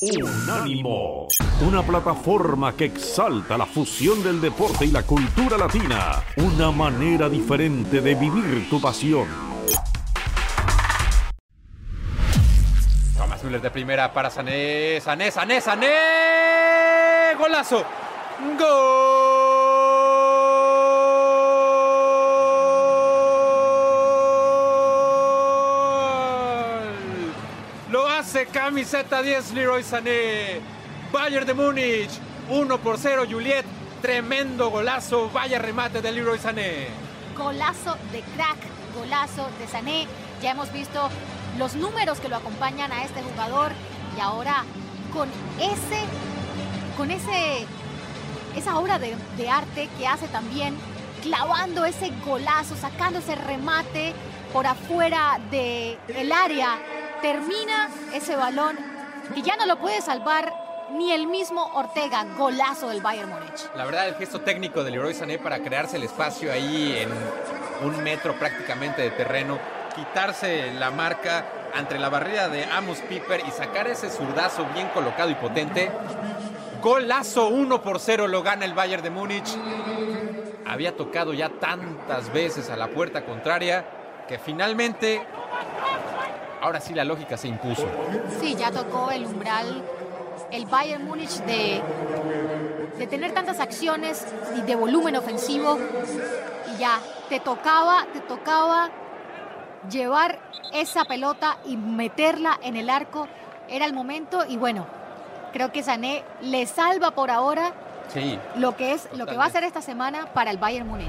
Unánimo, una plataforma que exalta la fusión del deporte y la cultura latina, una manera diferente de vivir tu pasión. Thomas Müller de primera para Sané, Sané, Sané, Sané, golazo, gol. Hace camiseta 10 Leroy Sané. Bayern de Múnich, 1 por 0 Juliet. Tremendo golazo, vaya remate de Leroy Sané. Golazo de crack, golazo de Sané. Ya hemos visto los números que lo acompañan a este jugador y ahora con ese, con ese, esa obra de, de arte que hace también, clavando ese golazo, sacando ese remate por afuera del el área, termina ese balón y ya no lo puede salvar ni el mismo Ortega, golazo del Bayern Múnich. La verdad, el gesto técnico de Leroy Sané para crearse el espacio ahí en un metro prácticamente de terreno, quitarse la marca entre la barrera de Amos Piper y sacar ese zurdazo bien colocado y potente. Golazo 1 por 0 lo gana el Bayern de Múnich. Había tocado ya tantas veces a la puerta contraria que finalmente, ahora sí la lógica se impuso. Sí, ya tocó el umbral el Bayern Múnich de, de tener tantas acciones y de volumen ofensivo y ya te tocaba, te tocaba llevar esa pelota y meterla en el arco. Era el momento y bueno, creo que Sané le salva por ahora Sí. lo que es lo que va a hacer esta semana para el Bayern Múnich.